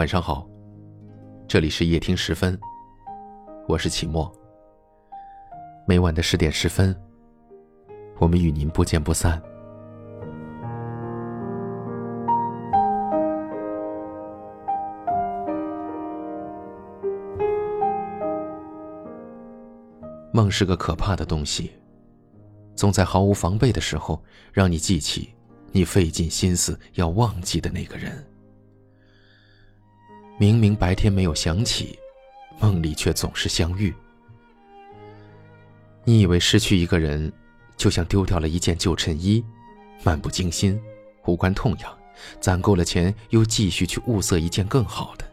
晚上好，这里是夜听十分，我是启墨。每晚的十点十分，我们与您不见不散。梦是个可怕的东西，总在毫无防备的时候，让你记起你费尽心思要忘记的那个人。明明白天没有想起，梦里却总是相遇。你以为失去一个人，就像丢掉了一件旧衬衣，漫不经心，无关痛痒，攒够了钱又继续去物色一件更好的。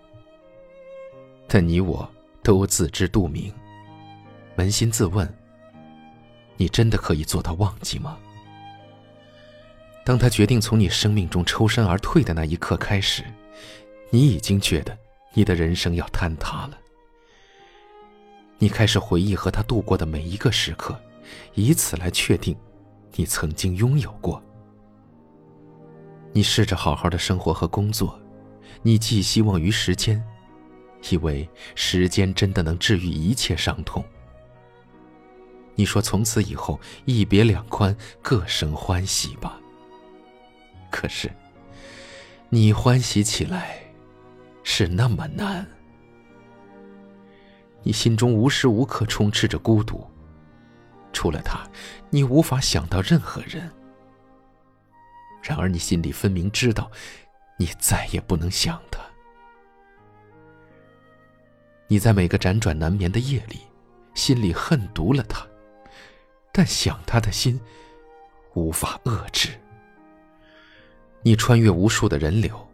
但你我都自知肚明，扪心自问：你真的可以做到忘记吗？当他决定从你生命中抽身而退的那一刻开始。你已经觉得你的人生要坍塌了。你开始回忆和他度过的每一个时刻，以此来确定你曾经拥有过。你试着好好的生活和工作，你寄希望于时间，以为时间真的能治愈一切伤痛。你说从此以后一别两宽，各生欢喜吧。可是，你欢喜起来。是那么难。你心中无时无刻充斥着孤独，除了他，你无法想到任何人。然而，你心里分明知道，你再也不能想他。你在每个辗转难眠的夜里，心里恨毒了他，但想他的心无法遏制。你穿越无数的人流，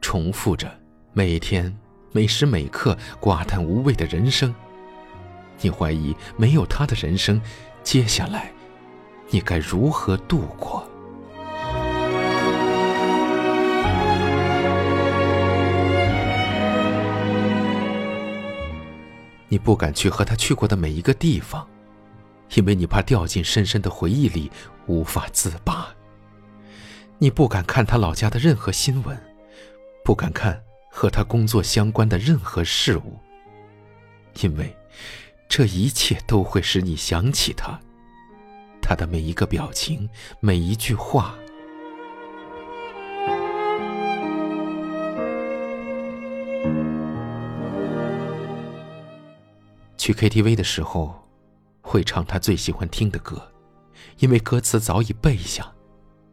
重复着。每天每时每刻寡淡无味的人生，你怀疑没有他的人生，接下来你该如何度过？你不敢去和他去过的每一个地方，因为你怕掉进深深的回忆里无法自拔。你不敢看他老家的任何新闻，不敢看。和他工作相关的任何事物，因为这一切都会使你想起他，他的每一个表情，每一句话。去 KTV 的时候，会唱他最喜欢听的歌，因为歌词早已背下，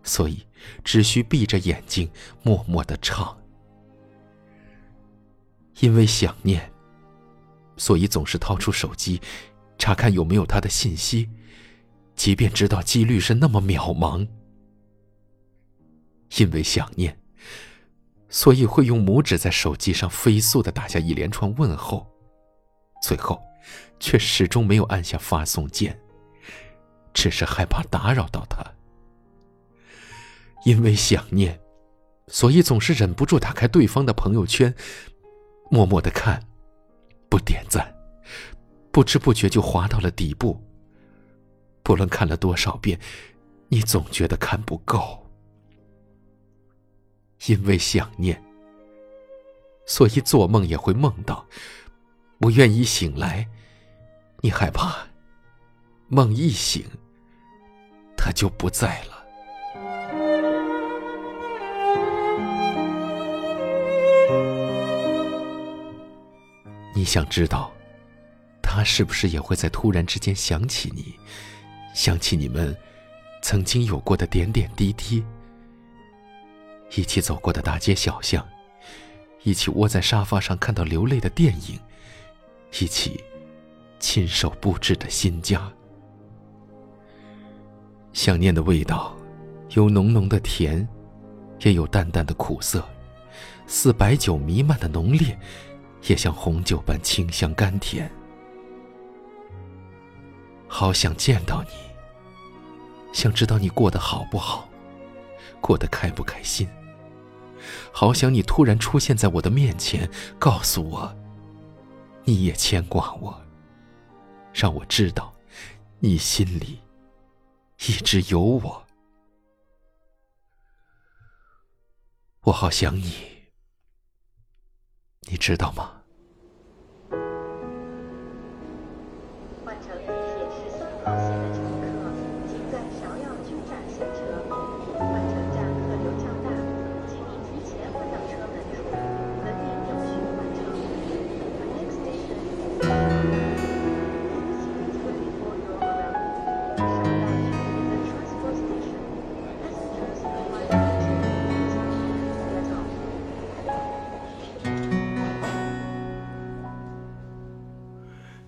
所以只需闭着眼睛，默默的唱。因为想念，所以总是掏出手机，查看有没有他的信息，即便知道几率是那么渺茫。因为想念，所以会用拇指在手机上飞速的打下一连串问候，最后，却始终没有按下发送键，只是害怕打扰到他。因为想念，所以总是忍不住打开对方的朋友圈。默默的看，不点赞，不知不觉就滑到了底部。不论看了多少遍，你总觉得看不够。因为想念，所以做梦也会梦到，不愿意醒来，你害怕，梦一醒，他就不在了。想知道，他是不是也会在突然之间想起你，想起你们曾经有过的点点滴滴，一起走过的大街小巷，一起窝在沙发上看到流泪的电影，一起亲手布置的新家。想念的味道，有浓浓的甜，也有淡淡的苦涩，似白酒弥漫的浓烈。也像红酒般清香甘甜，好想见到你，想知道你过得好不好，过得开不开心。好想你突然出现在我的面前，告诉我，你也牵挂我，让我知道，你心里一直有我。我好想你。你知道吗？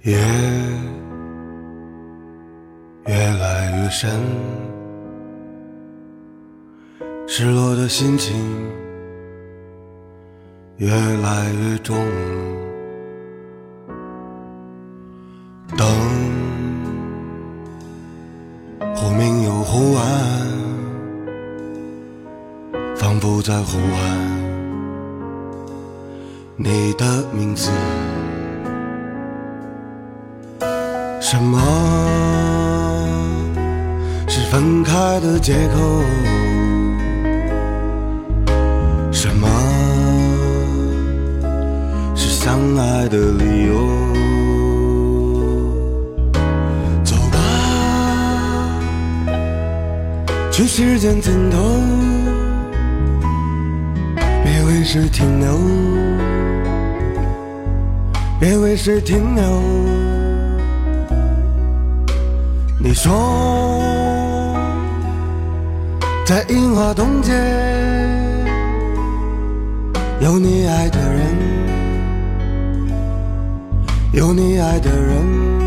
夜越来越深，失落的心情越来越重。灯忽明又忽暗，仿佛在呼唤你的名字。什么是分开的借口？什么是相爱的理由？走吧，去时间尽头，别为谁停留，别为谁停留。你说，在樱花东街有你爱的人，有你爱的人。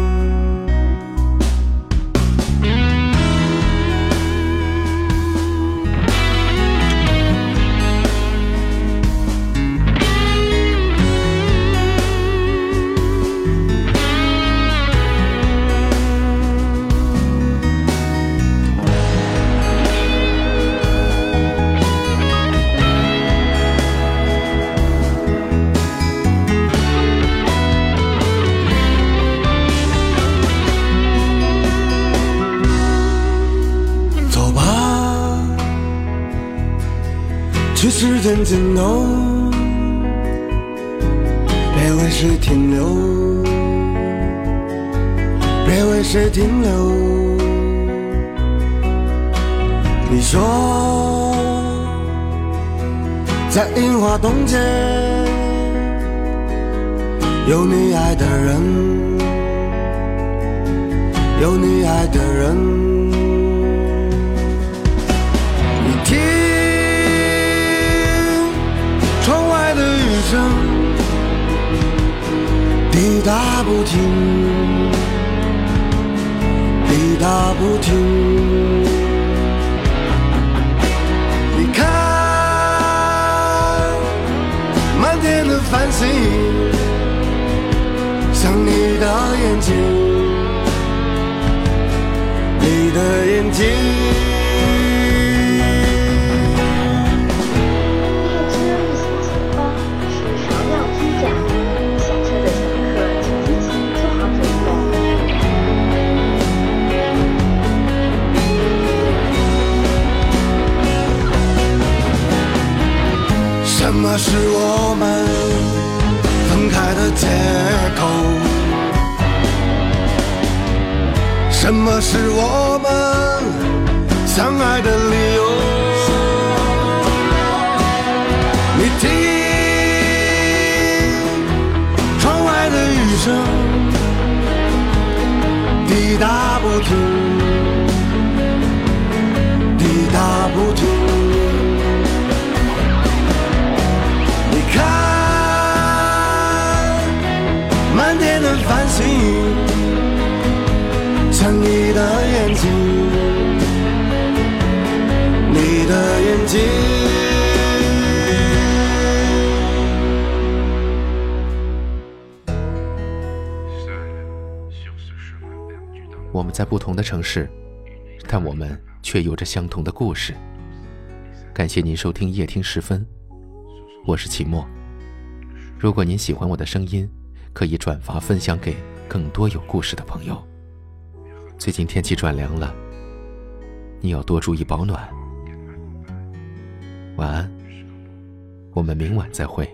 时间尽头，别为谁停留，别为谁停留。你说，在樱花东街有你爱的人，有你爱的人。滴答不停，滴答不停。你看，满天的繁星，像你的眼睛，你的眼睛。什么是我们分开的借口？什么是我们相爱的理由？你听，窗外的雨声滴答不停，繁星像你的眼睛，你的眼睛。我们在不同的城市，但我们却有着相同的故事。感谢您收听夜听时分，我是齐墨。如果您喜欢我的声音。可以转发分享给更多有故事的朋友。最近天气转凉了，你要多注意保暖。晚安，我们明晚再会。